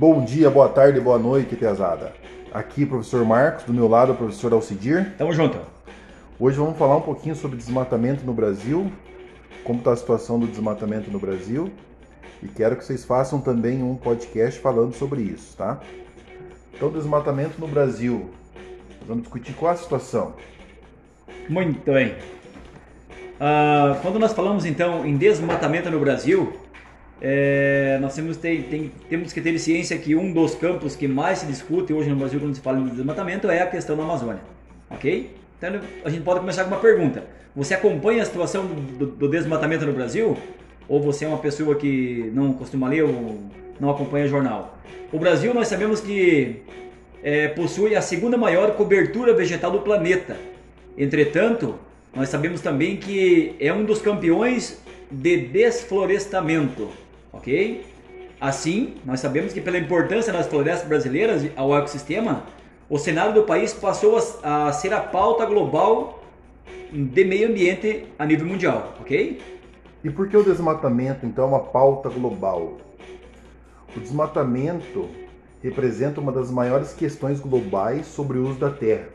Bom dia, boa tarde, boa noite, pesada. Aqui, professor Marcos, do meu lado, o professor Alcidir. Tamo junto. Hoje vamos falar um pouquinho sobre desmatamento no Brasil, como está a situação do desmatamento no Brasil, e quero que vocês façam também um podcast falando sobre isso, tá? Então, desmatamento no Brasil. Vamos discutir qual a situação. Muito bem. Uh, quando nós falamos então em desmatamento no Brasil, é, nós temos, tem, temos que ter ciência que um dos campos que mais se discute hoje no Brasil quando se fala em desmatamento é a questão da Amazônia. Ok? Então a gente pode começar com uma pergunta. Você acompanha a situação do, do desmatamento no Brasil? Ou você é uma pessoa que não costuma ler ou não acompanha jornal? O Brasil, nós sabemos que é, possui a segunda maior cobertura vegetal do planeta. Entretanto, nós sabemos também que é um dos campeões de desflorestamento, ok? Assim, nós sabemos que pela importância das florestas brasileiras ao ecossistema, o cenário do país passou a, a ser a pauta global de meio ambiente a nível mundial, ok? E por que o desmatamento então é uma pauta global? O desmatamento representa uma das maiores questões globais sobre o uso da terra.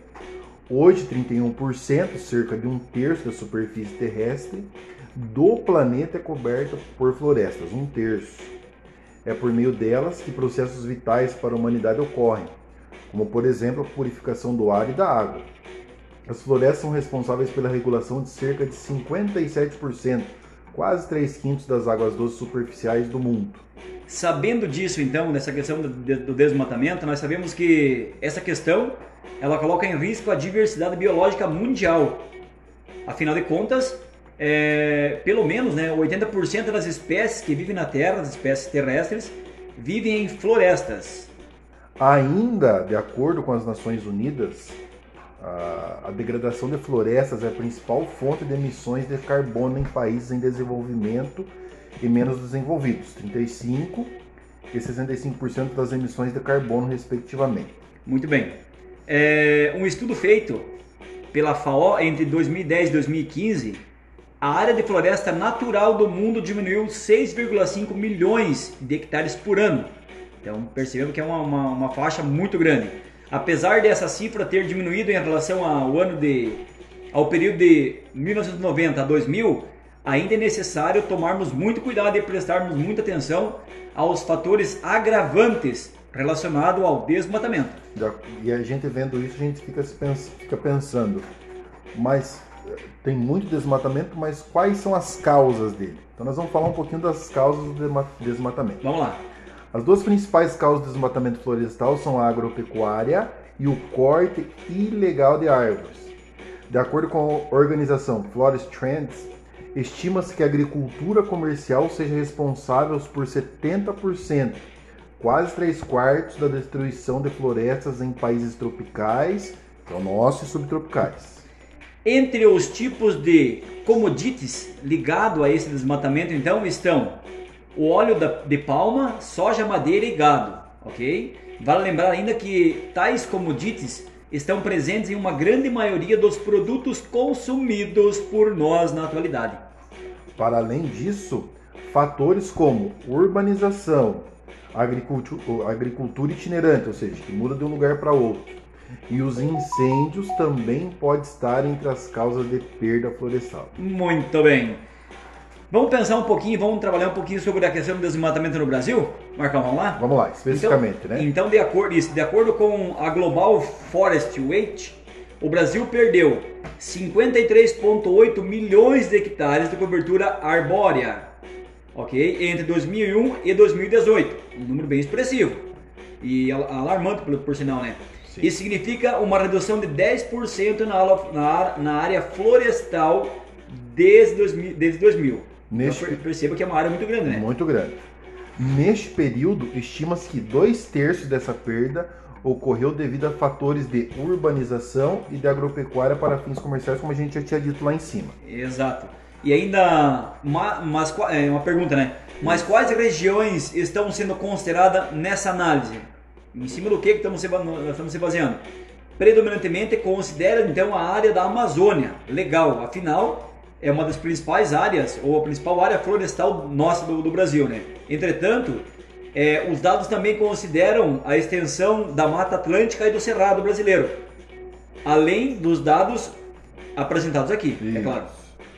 Hoje, 31%, cerca de um terço da superfície terrestre do planeta é coberta por florestas, um terço. É por meio delas que processos vitais para a humanidade ocorrem, como por exemplo a purificação do ar e da água. As florestas são responsáveis pela regulação de cerca de 57%, quase 3 quintos das águas doces superficiais do mundo. Sabendo disso, então, dessa questão do desmatamento, nós sabemos que essa questão ela coloca em risco a diversidade biológica mundial. Afinal de contas, é, pelo menos né, 80% das espécies que vivem na Terra, as espécies terrestres, vivem em florestas. Ainda, de acordo com as Nações Unidas, a, a degradação de florestas é a principal fonte de emissões de carbono em países em desenvolvimento e menos desenvolvidos, 35% e 65% das emissões de carbono, respectivamente. Muito bem. É, um estudo feito pela FAO entre 2010 e 2015, a área de floresta natural do mundo diminuiu 6,5 milhões de hectares por ano. Então percebemos que é uma, uma, uma faixa muito grande. Apesar dessa cifra ter diminuído em relação ao ano de ao período de 1990 a 2000, ainda é necessário tomarmos muito cuidado e prestarmos muita atenção aos fatores agravantes relacionados ao desmatamento. E a gente vendo isso, a gente fica, fica pensando, mas tem muito desmatamento, mas quais são as causas dele? Então nós vamos falar um pouquinho das causas do desmatamento. Vamos lá. As duas principais causas do desmatamento florestal são a agropecuária e o corte ilegal de árvores. De acordo com a organização Forest Trends, estima-se que a agricultura comercial seja responsável por 70%, quase 3 quartos da destruição de florestas em países tropicais, que é o nosso, e subtropicais. Entre os tipos de commodities ligados a esse desmatamento, então, estão o óleo de palma, soja, madeira e gado, ok? Vale lembrar ainda que tais commodities estão presentes em uma grande maioria dos produtos consumidos por nós na atualidade. Para além disso, fatores como urbanização, agricultura itinerante, ou seja, que muda de um lugar para outro, e os incêndios também podem estar entre as causas de perda florestal. Muito bem. Vamos pensar um pouquinho, vamos trabalhar um pouquinho sobre a questão do desmatamento no Brasil? Marcão, vamos lá? Vamos lá, especificamente, então, né? Então, de acordo, isso, de acordo com a Global Forest Weight, o Brasil perdeu 53,8 milhões de hectares de cobertura arbórea, ok? Entre 2001 e 2018, um número bem expressivo e alarmante por, por sinal, né? Sim. Isso significa uma redução de 10% na, na, na área florestal desde 2000. Desde 2000. Neste... Então, perceba que é uma área muito grande, né? Muito grande. Neste período, estima-se que dois terços dessa perda ocorreu devido a fatores de urbanização e de agropecuária para fins comerciais, como a gente já tinha dito lá em cima. Exato. E ainda, uma, é, uma pergunta, né? Mas quais regiões estão sendo consideradas nessa análise? Em cima do que estamos se, estamos se baseando? Predominantemente considera então a área da Amazônia. Legal, afinal é uma das principais áreas, ou a principal área florestal nossa do, do Brasil, né? Entretanto, é, os dados também consideram a extensão da Mata Atlântica e do Cerrado brasileiro, além dos dados apresentados aqui, é Isso. é claro.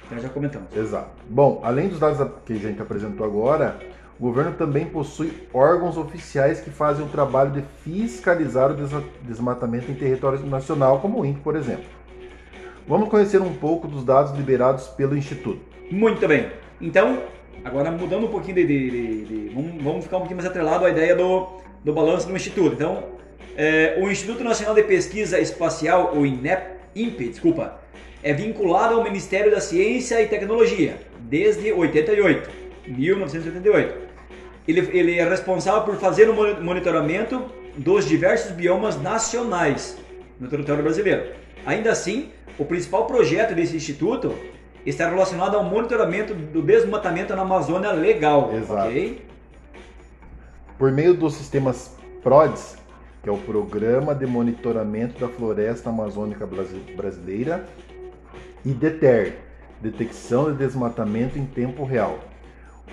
Então já comentamos. Exato. Bom, além dos dados que a gente apresentou agora, o governo também possui órgãos oficiais que fazem o trabalho de fiscalizar o desmatamento em território nacional, como o INPE, por exemplo. Vamos conhecer um pouco dos dados liberados pelo Instituto. Muito bem. Então, agora mudando um pouquinho de. de- de- de- vamos, vamos ficar um pouquinho mais atrelado à ideia do, do balanço do Instituto. Então, é, o Instituto Nacional de Pesquisa Espacial, o INEP, INPE, desculpa, é vinculado ao Ministério da Ciência e Tecnologia desde 88, 1988. Ele, ele é responsável por fazer o moni- monitoramento dos diversos biomas nacionais no território brasileiro. Ainda assim, o principal projeto desse instituto está relacionado ao monitoramento do desmatamento na Amazônia legal, Exato. Por meio dos sistemas PRODES, que é o Programa de Monitoramento da Floresta Amazônica Brasi- Brasileira, e DETER, Detecção de Desmatamento em Tempo Real.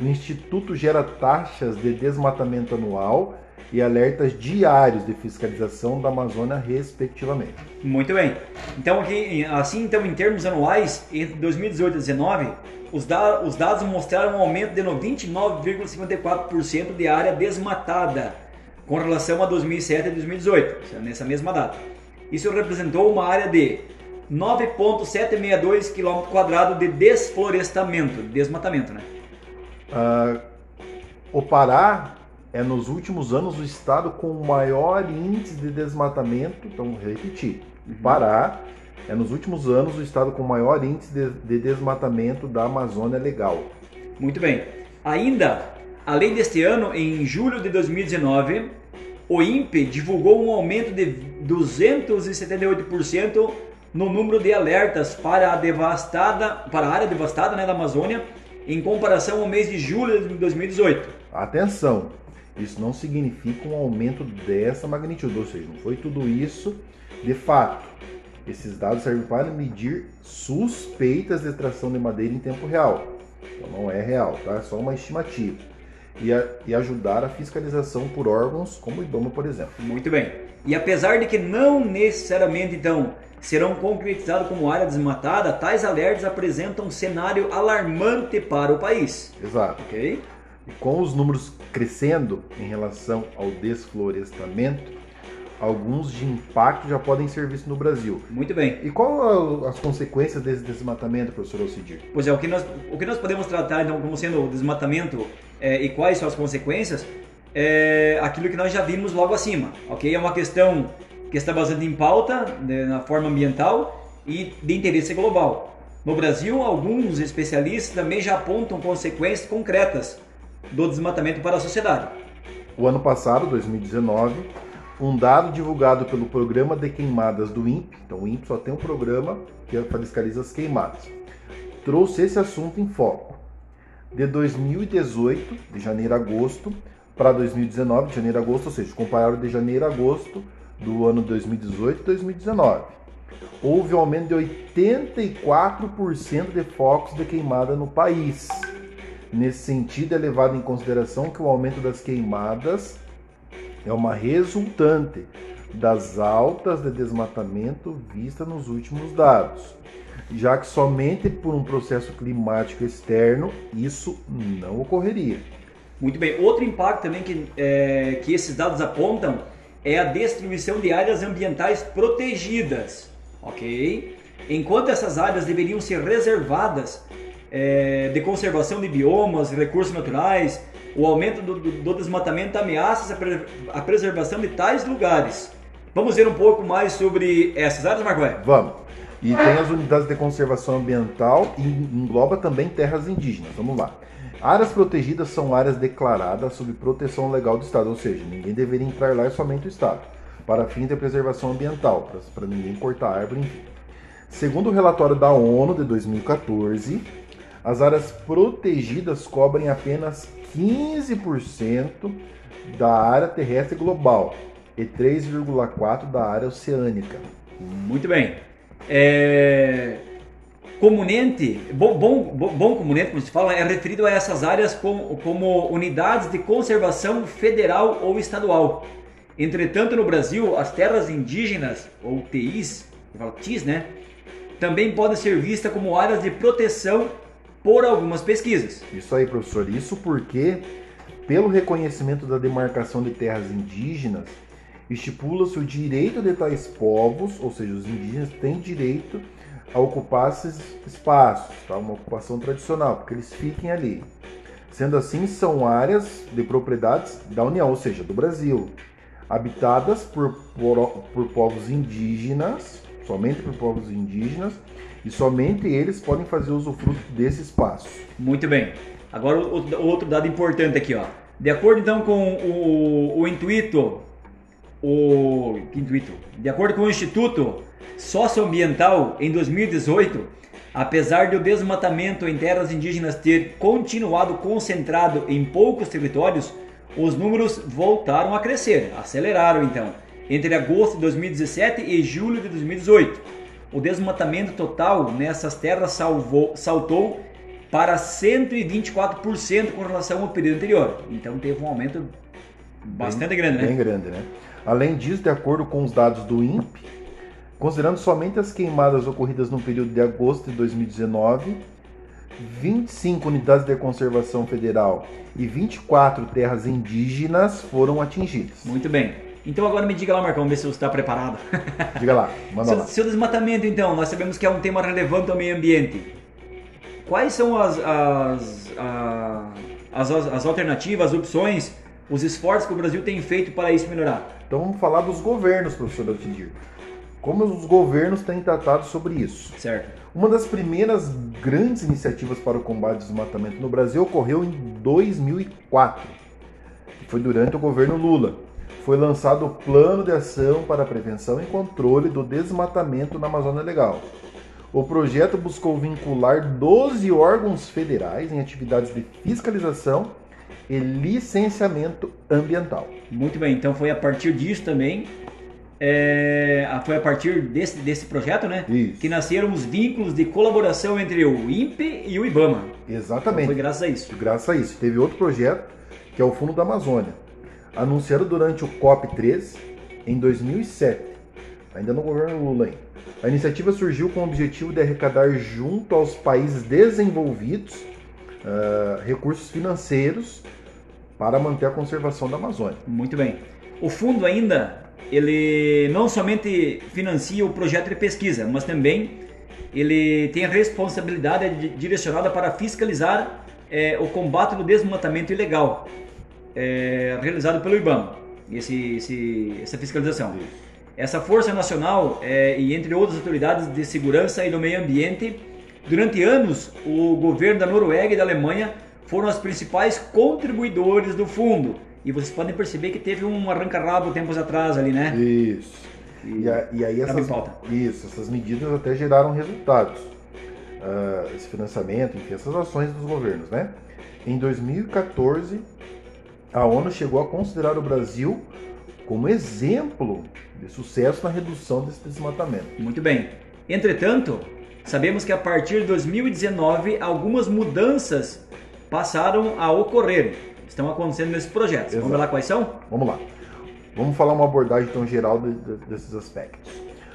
O Instituto gera taxas de desmatamento anual e alertas diários de fiscalização da Amazônia, respectivamente. Muito bem. Então aqui, assim então em termos anuais, entre 2018 e 2019, os, da- os dados mostraram um aumento de 29,54% de área desmatada com relação a 2007 e 2018, nessa mesma data. Isso representou uma área de 9,762 km de desflorestamento, desmatamento, né? Ah, o Pará é nos últimos anos o estado com o maior índice de desmatamento. Então, vou repetir: o Pará é nos últimos anos o estado com o maior índice de, de desmatamento da Amazônia Legal. Muito bem. Ainda, além deste ano, em julho de 2019, o INPE divulgou um aumento de 278% no número de alertas para a devastada, para a área devastada né, da Amazônia, em comparação ao mês de julho de 2018. Atenção, isso não significa um aumento dessa magnitude, ou seja, não foi tudo isso de fato. Esses dados servem para medir suspeitas de extração de madeira em tempo real. Então não é real, tá? É só uma estimativa. E, a- e ajudar a fiscalização por órgãos como o IBAMA, por exemplo. Muito bem. E apesar de que não necessariamente então serão concretizados como área desmatada, tais alertas apresentam um cenário alarmante para o país. Exato. Ok? E com os números crescendo em relação ao desflorestamento, alguns de impacto já podem ser vistos no Brasil. Muito bem. E qual as consequências desse desmatamento, professor Alcidir? Pois é, o que nós, o que nós podemos tratar então como sendo o desmatamento é, e quais são as consequências é aquilo que nós já vimos logo acima, ok? É uma questão que está bastante em pauta né, na forma ambiental e de interesse global. No Brasil, alguns especialistas também já apontam consequências concretas do desmatamento para a sociedade. O ano passado, 2019, um dado divulgado pelo Programa de Queimadas do INPE, então o INPE só tem um programa que fiscaliza as queimadas, trouxe esse assunto em foco. De 2018, de janeiro a agosto, para 2019, de janeiro a agosto, ou seja, compararam de janeiro a agosto do ano 2018 e 2019. Houve um aumento de 84% de focos de queimada no país. Nesse sentido, é levado em consideração que o aumento das queimadas é uma resultante das altas de desmatamento vistas nos últimos dados, já que somente por um processo climático externo isso não ocorreria. Muito bem. Outro impacto também que, é, que esses dados apontam é a destruição de áreas ambientais protegidas, ok? Enquanto essas áreas deveriam ser reservadas é, de conservação de biomas, recursos naturais, o aumento do, do- do desmatamento ameaça a, pre- a preservação de tais lugares. Vamos ver um pouco mais sobre essas áreas, Marco? Vamos. E tem as unidades de conservação ambiental e engloba também terras indígenas. Vamos lá. Áreas protegidas são áreas declaradas sob proteção legal do Estado, ou seja, ninguém deveria entrar lá, é somente o Estado, para fins de preservação ambiental, para ninguém cortar árvore, enfim. Segundo o relatório da ONU de 2014, as áreas protegidas cobrem apenas 15% da área terrestre global e 3,4% da área oceânica. Muito bem. É, Comunente, bom, bom, bom comunente, como se fala, é referido a essas áreas como, como unidades de conservação federal ou estadual. Entretanto, no Brasil, as terras indígenas, ou TIs, TIs, né? Também podem ser vistas como áreas de proteção por algumas pesquisas. Isso aí, professor. Isso porque, pelo reconhecimento da demarcação de terras indígenas, estipula-se o direito de tais povos, ou seja, os indígenas têm direito a ocupar esses espaços, tá? uma ocupação tradicional, porque eles fiquem ali. Sendo assim, são áreas de propriedades da União, ou seja, do Brasil, habitadas por, por, por povos indígenas, somente por povos indígenas, e somente eles podem fazer usufruto desse espaço. Muito bem. Agora, o, outro dado importante aqui, ó. De acordo então com o, o intuito, o intuito? De acordo com o Instituto Socioambiental, em 2018, apesar de o desmatamento em terras indígenas ter continuado concentrado em poucos territórios, os números voltaram a crescer, aceleraram então, entre agosto de 2017 e julho de 2018. O desmatamento total nessas terras salvou, saltou para 124% com relação ao período anterior. Então teve um aumento bastante bem, grande, né? Bem grande, né? Além disso, de acordo com os dados do INPE, considerando somente as queimadas ocorridas no período de agosto de 2019, 25 unidades de conservação federal e 24 terras indígenas foram atingidas. Muito bem. Então agora me diga lá, Marcão, ver se você está preparado. Diga lá, manda seu, lá. Seu desmatamento, então, nós sabemos que é um tema relevante ao meio ambiente. Quais são as, as, as, as alternativas, as opções, os esforços que o Brasil tem feito para isso melhorar? Então vamos falar dos governos, professor Altidir. Como os governos têm tratado sobre isso? Certo. Uma das primeiras grandes iniciativas para o combate ao desmatamento no Brasil ocorreu em 2004, que foi durante o governo Lula. Foi lançado o Plano de Ação para a Prevenção e Controle do Desmatamento na Amazônia Legal. O projeto buscou vincular 12 órgãos federais em atividades de fiscalização e licenciamento ambiental. Muito bem, então foi a partir disso também é, foi a partir desse, desse projeto, né? Isso. Que nasceram os vínculos de colaboração entre o INPE e o IBAMA. Exatamente. Então foi graças a isso. Graças a isso. Teve outro projeto, que é o Fundo da Amazônia, anunciado durante o COP3 em 2007, ainda no governo Lula. Hein? A iniciativa surgiu com o objetivo de arrecadar junto aos países desenvolvidos uh, recursos financeiros para manter a conservação da Amazônia. Muito bem. O fundo ainda ele não somente financia o projeto de pesquisa, mas também ele tem a responsabilidade direcionada para fiscalizar é, o combate do desmatamento ilegal é, realizado pelo IBAMA, esse, esse, essa fiscalização. Essa Força Nacional é, e entre outras autoridades de segurança e do meio ambiente, durante anos o governo da Noruega e da Alemanha foram os principais contribuidores do fundo e vocês podem perceber que teve um arranca-rabo tempos atrás ali, né? Isso. E, a, e aí essas, isso, essas medidas até geraram resultados. Uh, esse financiamento, enfim, essas ações dos governos, né? Em 2014, a ONU chegou a considerar o Brasil como exemplo de sucesso na redução desse desmatamento. Muito bem. Entretanto, sabemos que a partir de 2019 algumas mudanças passaram a ocorrer estão acontecendo nesses projetos. Exato. Vamos ver lá quais são? Vamos lá. Vamos falar uma abordagem tão geral de, de, desses aspectos.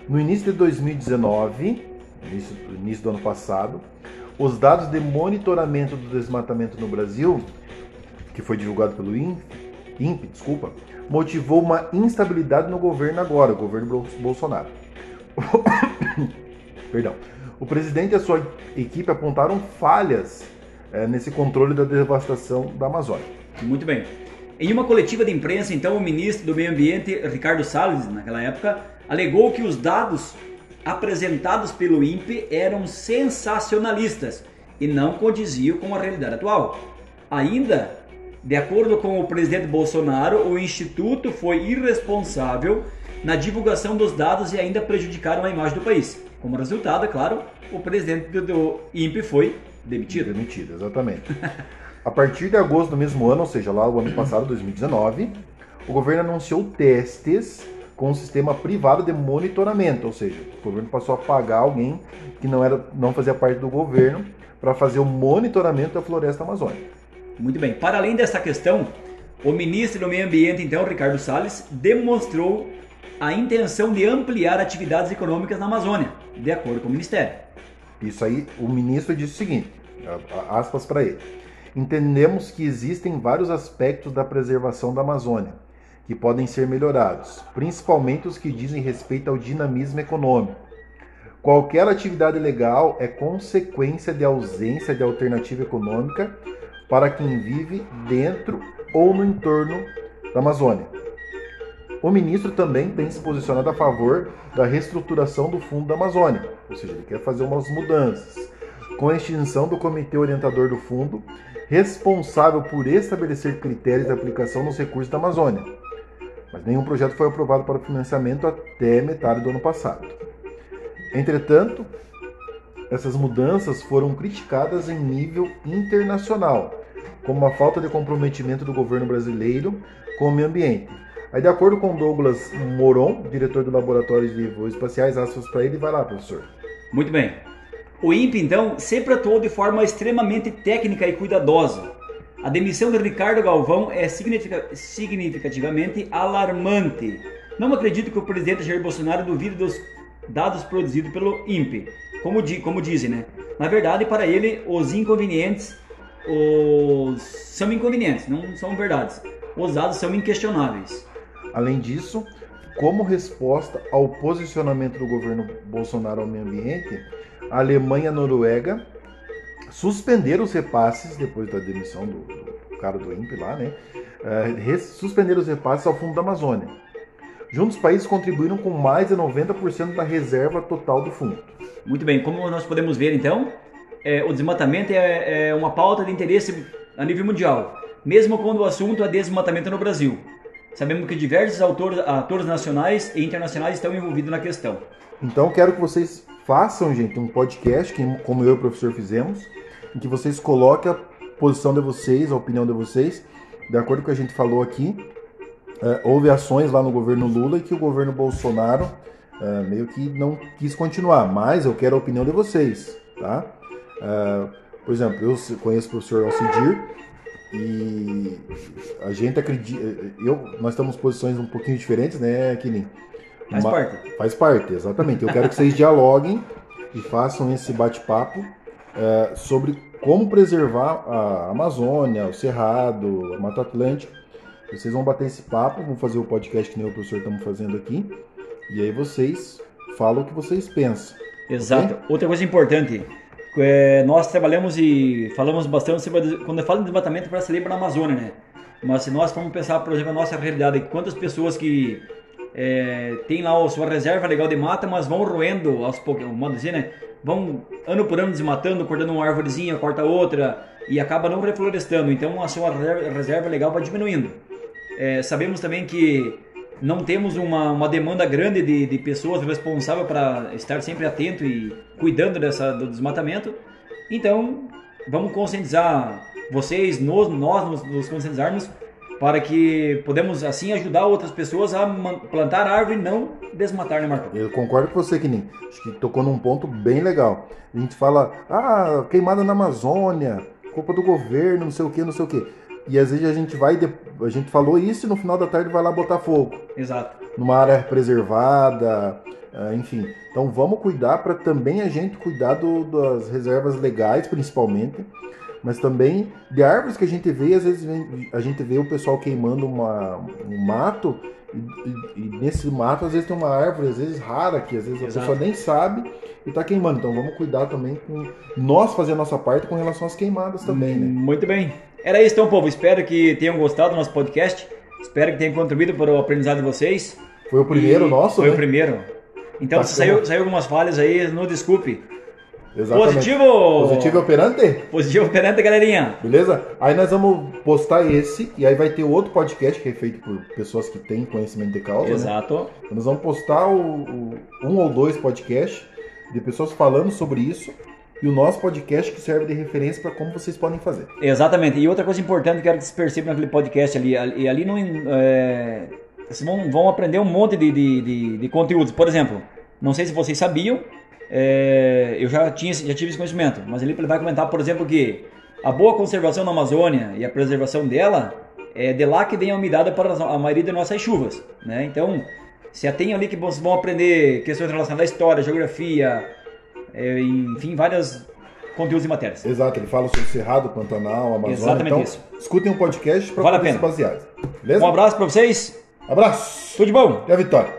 No início de 2019, início, início do ano passado, os dados de monitoramento do desmatamento no Brasil, que foi divulgado pelo INPE, INPE desculpa, motivou uma instabilidade no governo agora, o governo Bolsonaro. Perdão. O presidente e a sua equipe apontaram falhas é, nesse controle da devastação da Amazônia. Muito bem. Em uma coletiva de imprensa, então, o ministro do Meio Ambiente, Ricardo Salles, naquela época, alegou que os dados apresentados pelo INPE eram sensacionalistas e não condiziam com a realidade atual. Ainda, de acordo com o presidente Bolsonaro, o instituto foi irresponsável na divulgação dos dados e ainda prejudicaram a imagem do país. Como resultado, é claro, o presidente do INPE foi demitido. Demitido, exatamente. A partir de agosto do mesmo ano, ou seja, lá o ano passado, 2019, o governo anunciou testes com um sistema privado de monitoramento, ou seja, o governo passou a pagar alguém que não, era, não fazia parte do governo para fazer o monitoramento da floresta amazônica. Muito bem. Para além dessa questão, o ministro do Meio Ambiente, então, Ricardo Salles, demonstrou a intenção de ampliar atividades econômicas na Amazônia, de acordo com o Ministério. Isso aí, o ministro disse o seguinte, aspas para ele. Entendemos que existem vários aspectos da preservação da Amazônia que podem ser melhorados, principalmente os que dizem respeito ao dinamismo econômico. Qualquer atividade legal é consequência de ausência de alternativa econômica para quem vive dentro ou no entorno da Amazônia. O ministro também tem se posicionado a favor da reestruturação do Fundo da Amazônia, ou seja, ele quer fazer umas mudanças, com a extinção do Comitê Orientador do Fundo, responsável por estabelecer critérios de aplicação nos recursos da Amazônia. Mas nenhum projeto foi aprovado para financiamento até metade do ano passado. Entretanto, essas mudanças foram criticadas em nível internacional, como a falta de comprometimento do governo brasileiro com o meio ambiente, Aí, de acordo com Douglas Moron, diretor do Laboratório de Espaciais, aspas para ele, vai lá, professor. Muito bem. O INPE, então, sempre atuou de forma extremamente técnica e cuidadosa. A demissão de Ricardo Galvão é significativamente alarmante. Não acredito que o presidente Jair Bolsonaro duvide dos dados produzidos pelo INPE, como, di como dizem, né? Na verdade, para ele, os inconvenientes os... são inconvenientes, não são verdades. Os dados são inquestionáveis. Além disso, como resposta ao posicionamento do governo Bolsonaro ao meio ambiente, a Alemanha e a Noruega suspenderam os repasses, depois da demissão do, do cara do INPE lá, né? Uh, suspenderam os repasses ao fundo da Amazônia. Juntos, os países contribuíram com mais de 90% da reserva total do fundo. Muito bem, como nós podemos ver então, é, o desmatamento é, é uma pauta de interesse a nível mundial, mesmo quando o assunto é desmatamento no Brasil. Sabemos que diversos autores, atores nacionais e internacionais estão envolvidos na questão. Então quero que vocês façam, gente, um podcast, como eu e o professor fizemos, em que vocês coloquem a posição de vocês, a opinião de vocês, de acordo com o que a gente falou aqui. É, houve ações lá no governo Lula e que o governo Bolsonaro é, meio que não quis continuar, mas eu quero a opinião de vocês, tá? É, por exemplo, eu conheço o professor Alcidir, e a gente acredita. Eu, nós estamos em posições um pouquinho diferentes, né, Kinin? Faz Uma, parte. Faz parte, exatamente. Eu quero que vocês dialoguem e façam esse bate-papo é, sobre como preservar a Amazônia, o Cerrado, a Mata Atlântica. Vocês vão bater esse papo, vão fazer o podcast que nem o professor estamos fazendo aqui. E aí vocês falam o que vocês pensam. Exato. Okay? Outra coisa importante, é, nós trabalhamos e falamos bastante sobre. Quando eu falo em desmatamento, parece lembra na Amazônia, né? Mas se nós formos pensar, por exemplo, a nossa realidade, quantas pessoas que é, tem lá a sua reserva legal de mata, mas vão roendo aos poucos, modo dizer, né? Vão ano por ano desmatando, cortando uma árvorezinha, corta outra e acaba não reflorestando. Então a sua reserva legal vai diminuindo. É, sabemos também que não temos uma, uma demanda grande de, de pessoas responsáveis para estar sempre atento e cuidando dessa, do desmatamento. Então, vamos conscientizar vocês, nós, nós nos, nos conscientizarmos para que podemos assim ajudar outras pessoas a plantar árvore e não desmatar, né, Marco? Eu concordo com você, Kinim. Acho que tocou num ponto bem legal. A gente fala, ah, queimada na Amazônia, culpa do governo, não sei o que, não sei o que. E às vezes a gente vai, a gente falou isso e no final da tarde vai lá botar fogo. Exato. Numa área preservada, ah, enfim. Então vamos cuidar para também a gente cuidar do, das reservas legais, principalmente, mas também de árvores que a gente vê, às vezes a gente vê o pessoal queimando uma, um mato e, e, nesse mato às vezes tem uma árvore, às vezes rara, que às vezes Exato. a pessoa nem sabe e está queimando. Então vamos cuidar também com nós fazer a nossa parte com relação às queimadas também, né? Muito bem. Era isso então, povo. Espero que tenham gostado do nosso podcast. Espero que tenha contribuído para o aprendizado de vocês. Foi o primeiro e nosso, Foi né? o primeiro. Então, se saiu, saiu algumas falhas aí, não desculpe. Exatamente. Positivo! Positivo operante? Positivo operante, galerinha. Beleza? Aí nós vamos postar esse e aí vai ter outro podcast que é feito por pessoas que têm conhecimento de causa. Né? Exato. Né? Então nós vamos postar o, o, um ou dois podcasts de pessoas falando sobre isso e o nosso podcast que serve de referência para como vocês podem fazer. Exatamente. E outra coisa importante que quero que vocês percebam naquele podcast ali, e ali não é, vocês vão, vão aprender um monte de, de, de, de conteúdos. Por exemplo, não sei se vocês sabiam, é, eu já, tinha, já tive esse conhecimento, mas ele vai comentar, por exemplo, que a boa conservação na Amazônia e a preservação dela é de lá que vem a umidade para a maioria de nossas chuvas. Né? Então, se atém ali que vocês vão aprender questões relacionadas à história, geografia, é, enfim, vários conteúdos e matérias. Exato, ele fala sobre Cerrado, Pantanal, Amazônia. Exatamente então, isso. Escutem um podcast para vale poder se basear. Beleza? Um abraço para vocês. Abraço. Tudo de bom. E a vitória.